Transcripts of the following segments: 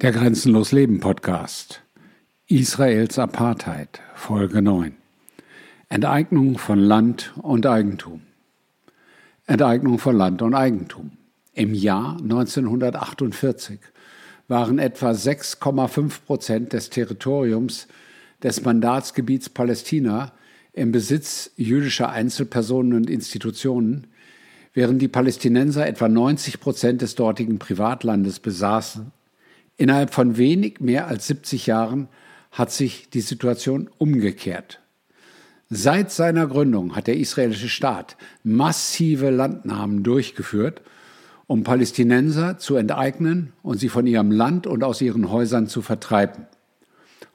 Der Grenzenlos Leben Podcast. Israels Apartheid, Folge 9. Enteignung von Land und Eigentum. Enteignung von Land und Eigentum. Im Jahr 1948 waren etwa 6,5 Prozent des Territoriums des Mandatsgebiets Palästina im Besitz jüdischer Einzelpersonen und Institutionen, während die Palästinenser etwa 90 Prozent des dortigen Privatlandes besaßen Innerhalb von wenig mehr als 70 Jahren hat sich die Situation umgekehrt. Seit seiner Gründung hat der israelische Staat massive Landnahmen durchgeführt, um Palästinenser zu enteignen und sie von ihrem Land und aus ihren Häusern zu vertreiben.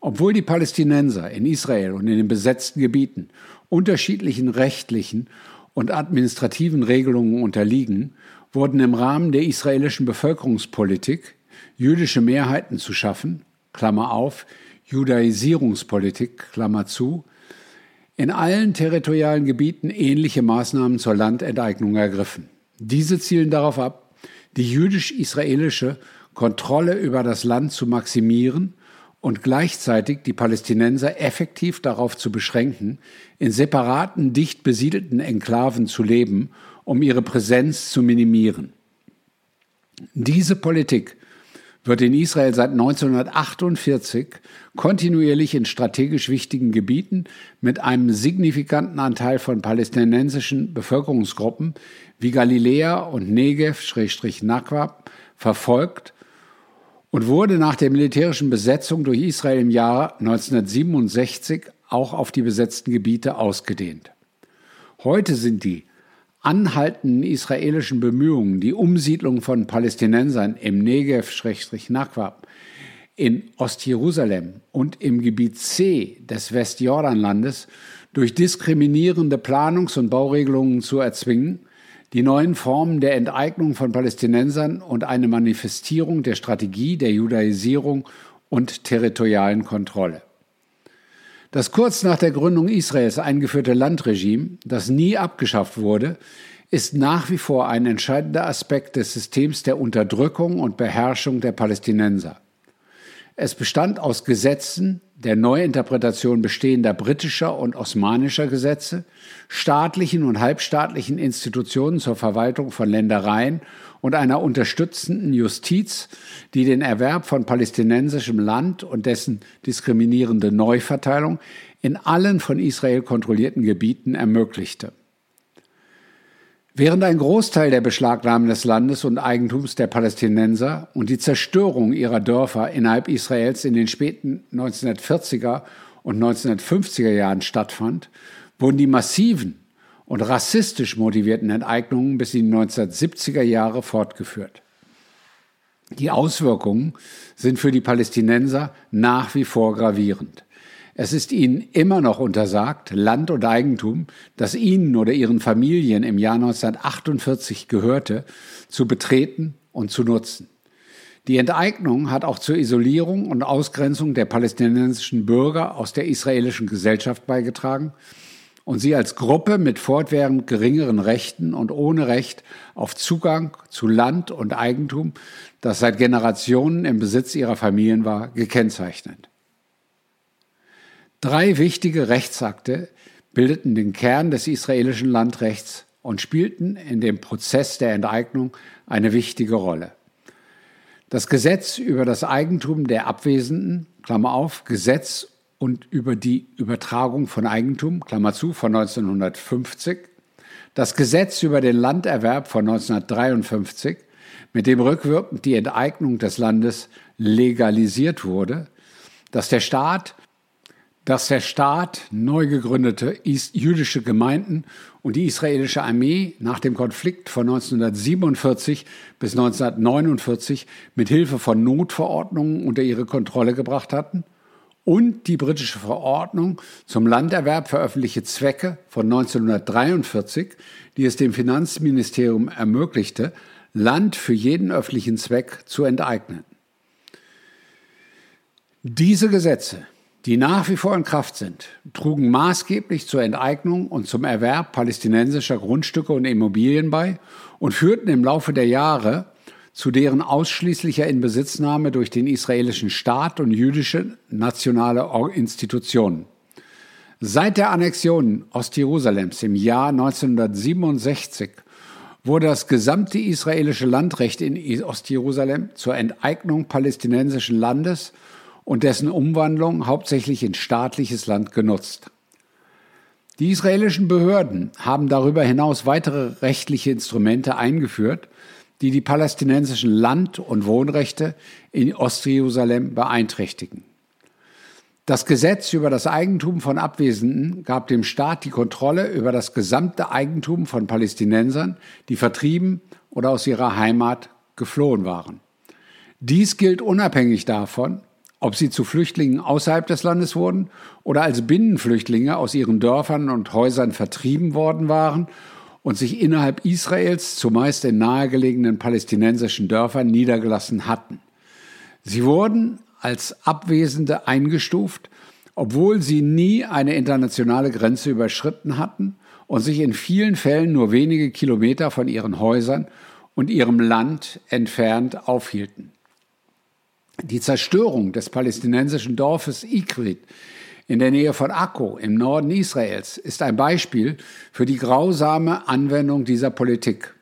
Obwohl die Palästinenser in Israel und in den besetzten Gebieten unterschiedlichen rechtlichen und administrativen Regelungen unterliegen, wurden im Rahmen der israelischen Bevölkerungspolitik jüdische Mehrheiten zu schaffen, Klammer auf, Judaisierungspolitik, Klammer zu, in allen territorialen Gebieten ähnliche Maßnahmen zur Landenteignung ergriffen. Diese zielen darauf ab, die jüdisch-israelische Kontrolle über das Land zu maximieren und gleichzeitig die Palästinenser effektiv darauf zu beschränken, in separaten, dicht besiedelten Enklaven zu leben, um ihre Präsenz zu minimieren. Diese Politik wird in Israel seit 1948 kontinuierlich in strategisch wichtigen Gebieten mit einem signifikanten Anteil von palästinensischen Bevölkerungsgruppen wie Galiläa und Negev-Naqab verfolgt und wurde nach der militärischen Besetzung durch Israel im Jahr 1967 auch auf die besetzten Gebiete ausgedehnt. Heute sind die anhaltenden israelischen Bemühungen, die Umsiedlung von Palästinensern im Negev-Naqab, in Ostjerusalem und im Gebiet C des Westjordanlandes durch diskriminierende Planungs- und Bauregelungen zu erzwingen, die neuen Formen der Enteignung von Palästinensern und eine Manifestierung der Strategie der Judaisierung und territorialen Kontrolle. Das kurz nach der Gründung Israels eingeführte Landregime, das nie abgeschafft wurde, ist nach wie vor ein entscheidender Aspekt des Systems der Unterdrückung und Beherrschung der Palästinenser. Es bestand aus Gesetzen der Neuinterpretation bestehender britischer und osmanischer Gesetze, staatlichen und halbstaatlichen Institutionen zur Verwaltung von Ländereien und einer unterstützenden Justiz, die den Erwerb von palästinensischem Land und dessen diskriminierende Neuverteilung in allen von Israel kontrollierten Gebieten ermöglichte. Während ein Großteil der Beschlagnahmen des Landes und Eigentums der Palästinenser und die Zerstörung ihrer Dörfer innerhalb Israels in den späten 1940er und 1950er Jahren stattfand, wurden die massiven und rassistisch motivierten Enteignungen bis in die 1970er Jahre fortgeführt. Die Auswirkungen sind für die Palästinenser nach wie vor gravierend. Es ist ihnen immer noch untersagt, Land und Eigentum, das ihnen oder ihren Familien im Jahr 1948 gehörte, zu betreten und zu nutzen. Die Enteignung hat auch zur Isolierung und Ausgrenzung der palästinensischen Bürger aus der israelischen Gesellschaft beigetragen und sie als Gruppe mit fortwährend geringeren Rechten und ohne Recht auf Zugang zu Land und Eigentum, das seit Generationen im Besitz ihrer Familien war, gekennzeichnet. Drei wichtige Rechtsakte bildeten den Kern des israelischen Landrechts und spielten in dem Prozess der Enteignung eine wichtige Rolle. Das Gesetz über das Eigentum der Abwesenden, Klammer auf, Gesetz und über die Übertragung von Eigentum, Klammer zu, von 1950, das Gesetz über den Landerwerb von 1953, mit dem rückwirkend die Enteignung des Landes legalisiert wurde, dass der Staat dass der Staat neu gegründete jüdische Gemeinden und die israelische Armee nach dem Konflikt von 1947 bis 1949 mit Hilfe von Notverordnungen unter ihre Kontrolle gebracht hatten und die britische Verordnung zum Landerwerb für öffentliche Zwecke von 1943, die es dem Finanzministerium ermöglichte, Land für jeden öffentlichen Zweck zu enteignen. Diese Gesetze die nach wie vor in Kraft sind, trugen maßgeblich zur Enteignung und zum Erwerb palästinensischer Grundstücke und Immobilien bei und führten im Laufe der Jahre zu deren ausschließlicher Inbesitznahme durch den israelischen Staat und jüdische nationale Institutionen. Seit der Annexion Ostjerusalems im Jahr 1967 wurde das gesamte israelische Landrecht in Ostjerusalem zur Enteignung palästinensischen Landes und dessen Umwandlung hauptsächlich in staatliches Land genutzt. Die israelischen Behörden haben darüber hinaus weitere rechtliche Instrumente eingeführt, die die palästinensischen Land- und Wohnrechte in Ostjerusalem beeinträchtigen. Das Gesetz über das Eigentum von Abwesenden gab dem Staat die Kontrolle über das gesamte Eigentum von Palästinensern, die vertrieben oder aus ihrer Heimat geflohen waren. Dies gilt unabhängig davon, ob sie zu Flüchtlingen außerhalb des Landes wurden oder als Binnenflüchtlinge aus ihren Dörfern und Häusern vertrieben worden waren und sich innerhalb Israels, zumeist in nahegelegenen palästinensischen Dörfern, niedergelassen hatten. Sie wurden als Abwesende eingestuft, obwohl sie nie eine internationale Grenze überschritten hatten und sich in vielen Fällen nur wenige Kilometer von ihren Häusern und ihrem Land entfernt aufhielten. Die Zerstörung des palästinensischen Dorfes Ikrit in der Nähe von Akko im Norden Israels ist ein Beispiel für die grausame Anwendung dieser Politik.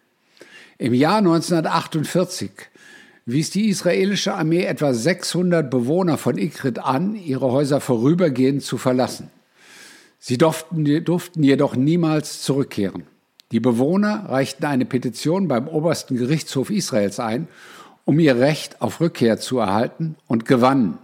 Im Jahr 1948 wies die israelische Armee etwa 600 Bewohner von Ikrit an, ihre Häuser vorübergehend zu verlassen. Sie durften, durften jedoch niemals zurückkehren. Die Bewohner reichten eine Petition beim obersten Gerichtshof Israels ein um ihr Recht auf Rückkehr zu erhalten und gewannen.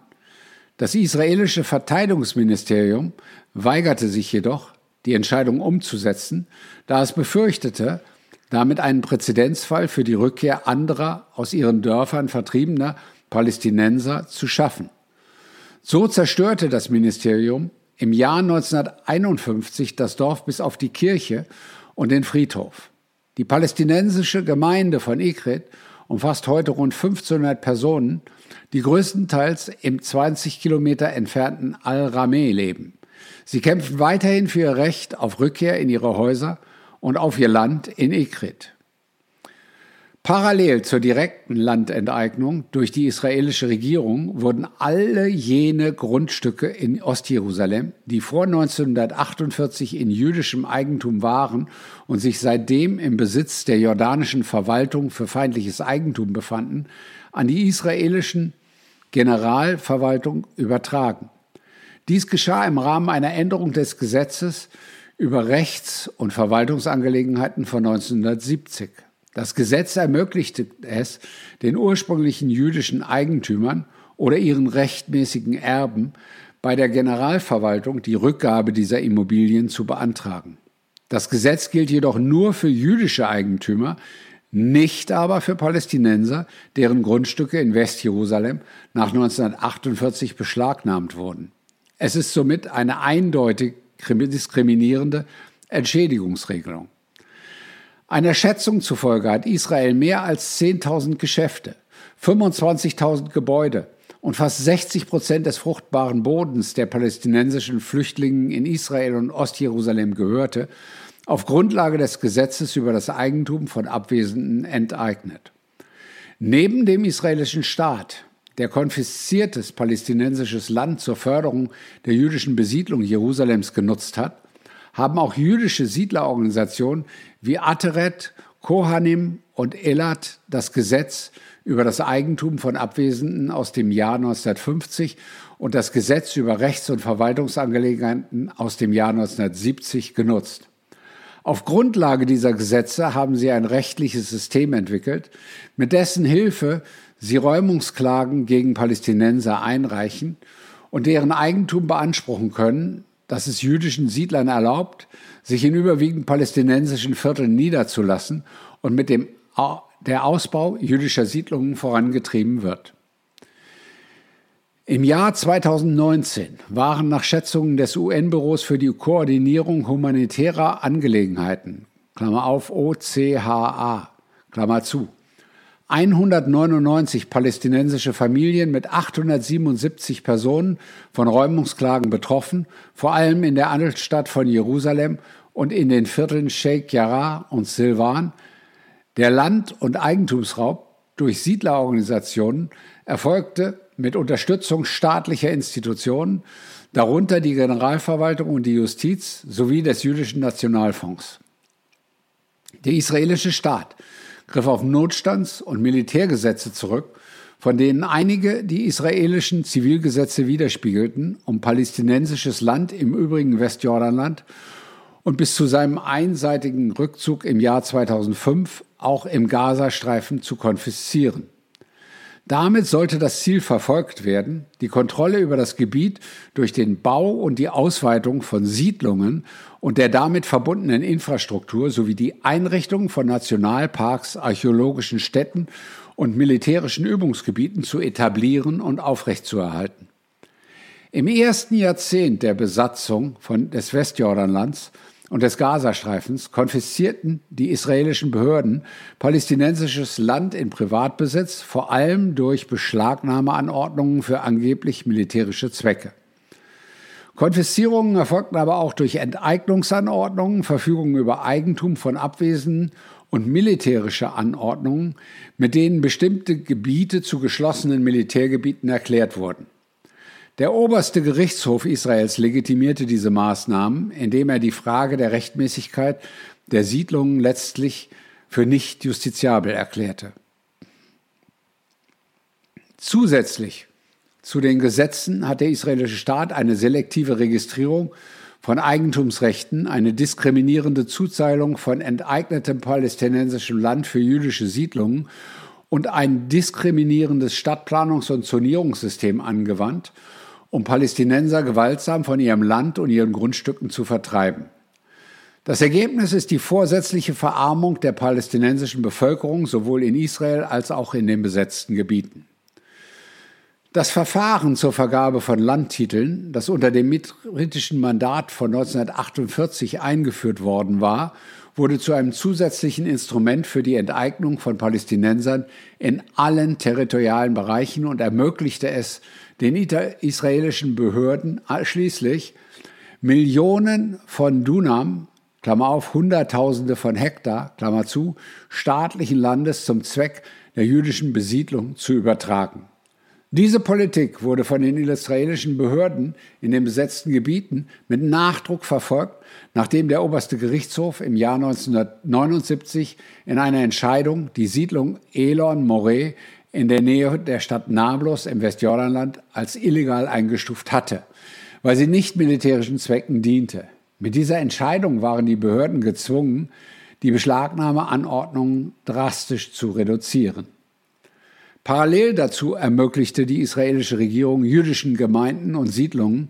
Das israelische Verteidigungsministerium weigerte sich jedoch, die Entscheidung umzusetzen, da es befürchtete, damit einen Präzedenzfall für die Rückkehr anderer aus ihren Dörfern vertriebener Palästinenser zu schaffen. So zerstörte das Ministerium im Jahr 1951 das Dorf bis auf die Kirche und den Friedhof. Die palästinensische Gemeinde von Ikrit umfasst heute rund 1500 Personen, die größtenteils im 20 Kilometer entfernten Al-Rameh leben. Sie kämpfen weiterhin für ihr Recht auf Rückkehr in ihre Häuser und auf ihr Land in Ikrit. Parallel zur direkten Landenteignung durch die israelische Regierung wurden alle jene Grundstücke in Ostjerusalem, die vor 1948 in jüdischem Eigentum waren und sich seitdem im Besitz der jordanischen Verwaltung für feindliches Eigentum befanden, an die israelischen Generalverwaltung übertragen. Dies geschah im Rahmen einer Änderung des Gesetzes über Rechts- und Verwaltungsangelegenheiten von 1970. Das Gesetz ermöglichte es, den ursprünglichen jüdischen Eigentümern oder ihren rechtmäßigen Erben bei der Generalverwaltung die Rückgabe dieser Immobilien zu beantragen. Das Gesetz gilt jedoch nur für jüdische Eigentümer, nicht aber für Palästinenser, deren Grundstücke in Westjerusalem nach 1948 beschlagnahmt wurden. Es ist somit eine eindeutig diskriminierende Entschädigungsregelung. Einer Schätzung zufolge hat Israel mehr als 10.000 Geschäfte, 25.000 Gebäude und fast 60 Prozent des fruchtbaren Bodens, der palästinensischen Flüchtlingen in Israel und Ostjerusalem gehörte, auf Grundlage des Gesetzes über das Eigentum von Abwesenden enteignet. Neben dem israelischen Staat, der konfisziertes palästinensisches Land zur Förderung der jüdischen Besiedlung Jerusalems genutzt hat, haben auch jüdische Siedlerorganisationen wie Ateret, Kohanim und Elat das Gesetz über das Eigentum von Abwesenden aus dem Jahr 1950 und das Gesetz über Rechts- und Verwaltungsangelegenheiten aus dem Jahr 1970 genutzt. Auf Grundlage dieser Gesetze haben sie ein rechtliches System entwickelt, mit dessen Hilfe sie Räumungsklagen gegen Palästinenser einreichen und deren Eigentum beanspruchen können, das es jüdischen Siedlern erlaubt, sich in überwiegend palästinensischen Vierteln niederzulassen und mit dem der Ausbau jüdischer Siedlungen vorangetrieben wird. Im Jahr 2019 waren nach Schätzungen des UN-Büros für die Koordinierung humanitärer Angelegenheiten, Klammer auf OCHA, Klammer zu, 199 palästinensische Familien mit 877 Personen von Räumungsklagen betroffen, vor allem in der Altstadt von Jerusalem und in den Vierteln Sheikh Jarrah und Silvan. Der Land- und Eigentumsraub durch Siedlerorganisationen erfolgte mit Unterstützung staatlicher Institutionen, darunter die Generalverwaltung und die Justiz sowie des jüdischen Nationalfonds. Der israelische Staat griff auf Notstands- und Militärgesetze zurück, von denen einige die israelischen Zivilgesetze widerspiegelten, um palästinensisches Land im übrigen Westjordanland und bis zu seinem einseitigen Rückzug im Jahr 2005 auch im Gazastreifen zu konfiszieren. Damit sollte das Ziel verfolgt werden, die Kontrolle über das Gebiet durch den Bau und die Ausweitung von Siedlungen und der damit verbundenen Infrastruktur sowie die Einrichtung von Nationalparks, archäologischen Städten und militärischen Übungsgebieten zu etablieren und aufrechtzuerhalten. Im ersten Jahrzehnt der Besatzung von des Westjordanlands und des Gazastreifens konfiszierten die israelischen Behörden palästinensisches Land in Privatbesitz, vor allem durch Beschlagnahmeanordnungen für angeblich militärische Zwecke. Konfiszierungen erfolgten aber auch durch Enteignungsanordnungen, Verfügungen über Eigentum von Abwesenden und militärische Anordnungen, mit denen bestimmte Gebiete zu geschlossenen Militärgebieten erklärt wurden. Der oberste Gerichtshof Israels legitimierte diese Maßnahmen, indem er die Frage der Rechtmäßigkeit der Siedlungen letztlich für nicht justiziabel erklärte. Zusätzlich zu den Gesetzen hat der israelische Staat eine selektive Registrierung von Eigentumsrechten, eine diskriminierende Zuteilung von enteignetem palästinensischem Land für jüdische Siedlungen und ein diskriminierendes Stadtplanungs- und Zonierungssystem angewandt um Palästinenser gewaltsam von ihrem Land und ihren Grundstücken zu vertreiben. Das Ergebnis ist die vorsätzliche Verarmung der palästinensischen Bevölkerung sowohl in Israel als auch in den besetzten Gebieten. Das Verfahren zur Vergabe von Landtiteln, das unter dem britischen Mandat von 1948 eingeführt worden war, wurde zu einem zusätzlichen Instrument für die Enteignung von Palästinensern in allen territorialen Bereichen und ermöglichte es den israelischen Behörden schließlich Millionen von Dunam, Klammer auf, Hunderttausende von Hektar, Klammer zu, staatlichen Landes zum Zweck der jüdischen Besiedlung zu übertragen. Diese Politik wurde von den israelischen Behörden in den besetzten Gebieten mit Nachdruck verfolgt, nachdem der oberste Gerichtshof im Jahr 1979 in einer Entscheidung die Siedlung Elon Moreh in der Nähe der Stadt Nablus im Westjordanland als illegal eingestuft hatte, weil sie nicht militärischen Zwecken diente. Mit dieser Entscheidung waren die Behörden gezwungen, die Beschlagnahmeanordnungen drastisch zu reduzieren. Parallel dazu ermöglichte die israelische Regierung jüdischen Gemeinden und Siedlungen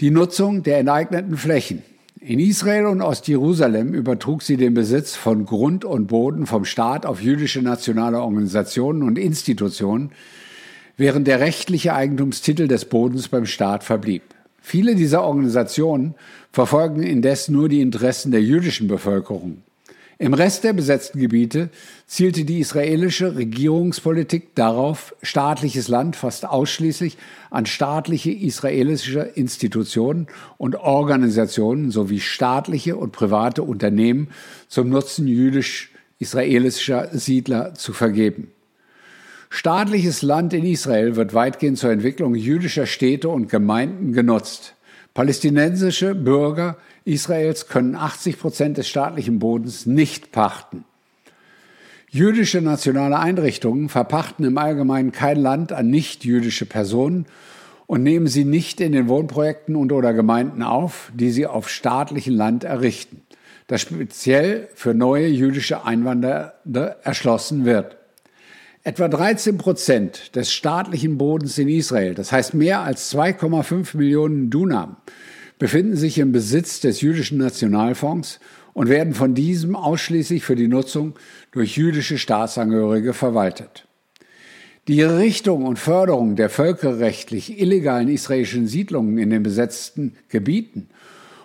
die Nutzung der enteigneten Flächen. In Israel und Ostjerusalem übertrug sie den Besitz von Grund und Boden vom Staat auf jüdische nationale Organisationen und Institutionen, während der rechtliche Eigentumstitel des Bodens beim Staat verblieb. Viele dieser Organisationen verfolgen indes nur die Interessen der jüdischen Bevölkerung. Im Rest der besetzten Gebiete zielte die israelische Regierungspolitik darauf, staatliches Land fast ausschließlich an staatliche israelische Institutionen und Organisationen sowie staatliche und private Unternehmen zum Nutzen jüdisch-israelischer Siedler zu vergeben. Staatliches Land in Israel wird weitgehend zur Entwicklung jüdischer Städte und Gemeinden genutzt. Palästinensische Bürger Israels können 80 Prozent des staatlichen Bodens nicht pachten. Jüdische nationale Einrichtungen verpachten im Allgemeinen kein Land an nicht-jüdische Personen und nehmen sie nicht in den Wohnprojekten und oder Gemeinden auf, die sie auf staatlichem Land errichten, das speziell für neue jüdische Einwanderer erschlossen wird. Etwa 13 Prozent des staatlichen Bodens in Israel, das heißt mehr als 2,5 Millionen Dunam, befinden sich im Besitz des jüdischen Nationalfonds und werden von diesem ausschließlich für die Nutzung durch jüdische Staatsangehörige verwaltet. Die Errichtung und Förderung der völkerrechtlich illegalen israelischen Siedlungen in den besetzten Gebieten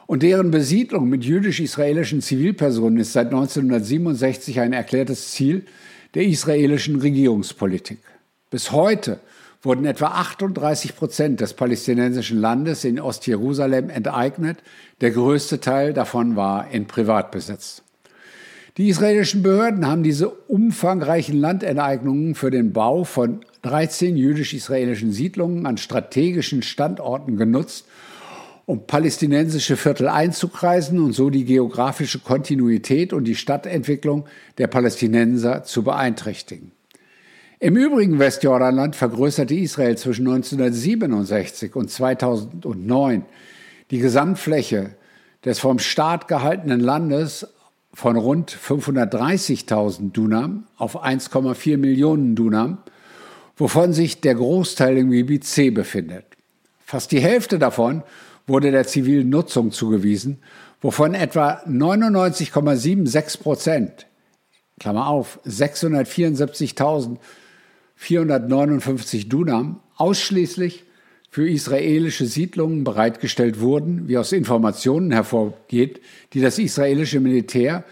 und deren Besiedlung mit jüdisch-israelischen Zivilpersonen ist seit 1967 ein erklärtes Ziel der israelischen Regierungspolitik. Bis heute wurden etwa 38 Prozent des palästinensischen Landes in Ostjerusalem enteignet. Der größte Teil davon war in Privatbesitz. Die israelischen Behörden haben diese umfangreichen Landenteignungen für den Bau von 13 jüdisch-israelischen Siedlungen an strategischen Standorten genutzt, um palästinensische Viertel einzukreisen und so die geografische Kontinuität und die Stadtentwicklung der Palästinenser zu beeinträchtigen. Im übrigen Westjordanland vergrößerte Israel zwischen 1967 und 2009 die Gesamtfläche des vom Staat gehaltenen Landes von rund 530.000 Dunam auf 1,4 Millionen Dunam, wovon sich der Großteil im Gebiet C befindet. Fast die Hälfte davon wurde der zivilen Nutzung zugewiesen, wovon etwa 99,76 Prozent, Klammer auf, 674.459 Dunam, ausschließlich für israelische Siedlungen bereitgestellt wurden, wie aus Informationen hervorgeht, die das israelische Militär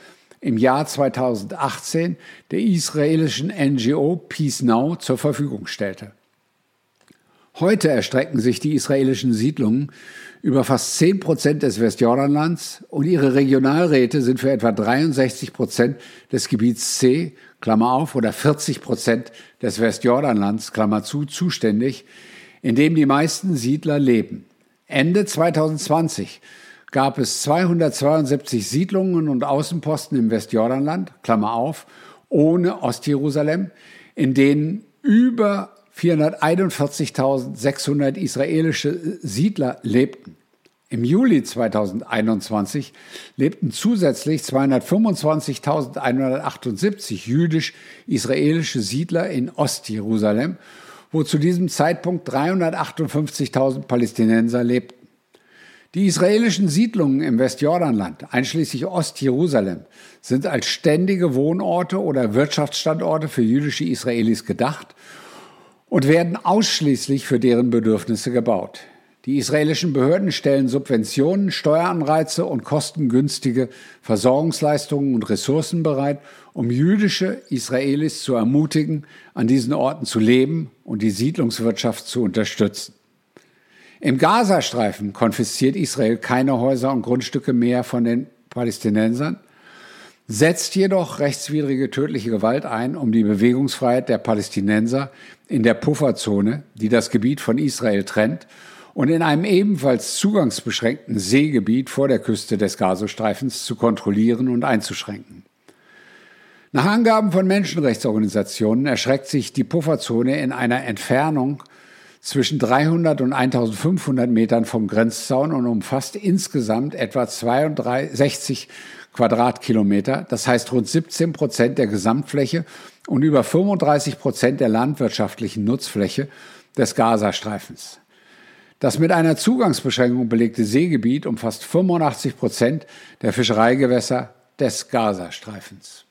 im Jahr 2018 der israelischen NGO Peace Now zur Verfügung stellte. Heute erstrecken sich die israelischen Siedlungen über fast 10 Prozent des Westjordanlands und ihre Regionalräte sind für etwa 63 Prozent des Gebiets C, Klammer auf, oder 40 Prozent des Westjordanlands, Klammer zu, zuständig, in dem die meisten Siedler leben. Ende 2020 gab es 272 Siedlungen und Außenposten im Westjordanland, Klammer auf, ohne Ostjerusalem, in denen über 441.600 israelische Siedler lebten. Im Juli 2021 lebten zusätzlich 225.178 jüdisch-israelische Siedler in Ostjerusalem wo zu diesem Zeitpunkt 358.000 Palästinenser lebten. Die israelischen Siedlungen im Westjordanland, einschließlich Ostjerusalem, sind als ständige Wohnorte oder Wirtschaftsstandorte für jüdische Israelis gedacht und werden ausschließlich für deren Bedürfnisse gebaut. Die israelischen Behörden stellen Subventionen, Steueranreize und kostengünstige Versorgungsleistungen und Ressourcen bereit, um jüdische Israelis zu ermutigen, an diesen Orten zu leben und die Siedlungswirtschaft zu unterstützen. Im Gazastreifen konfisziert Israel keine Häuser und Grundstücke mehr von den Palästinensern, setzt jedoch rechtswidrige tödliche Gewalt ein, um die Bewegungsfreiheit der Palästinenser in der Pufferzone, die das Gebiet von Israel trennt, und in einem ebenfalls zugangsbeschränkten Seegebiet vor der Küste des Gazastreifens zu kontrollieren und einzuschränken. Nach Angaben von Menschenrechtsorganisationen erschreckt sich die Pufferzone in einer Entfernung zwischen 300 und 1500 Metern vom Grenzzaun und umfasst insgesamt etwa 62 Quadratkilometer, das heißt rund 17 Prozent der Gesamtfläche und über 35 Prozent der landwirtschaftlichen Nutzfläche des Gazastreifens. Das mit einer Zugangsbeschränkung belegte Seegebiet umfasst 85 Prozent der Fischereigewässer des Gazastreifens.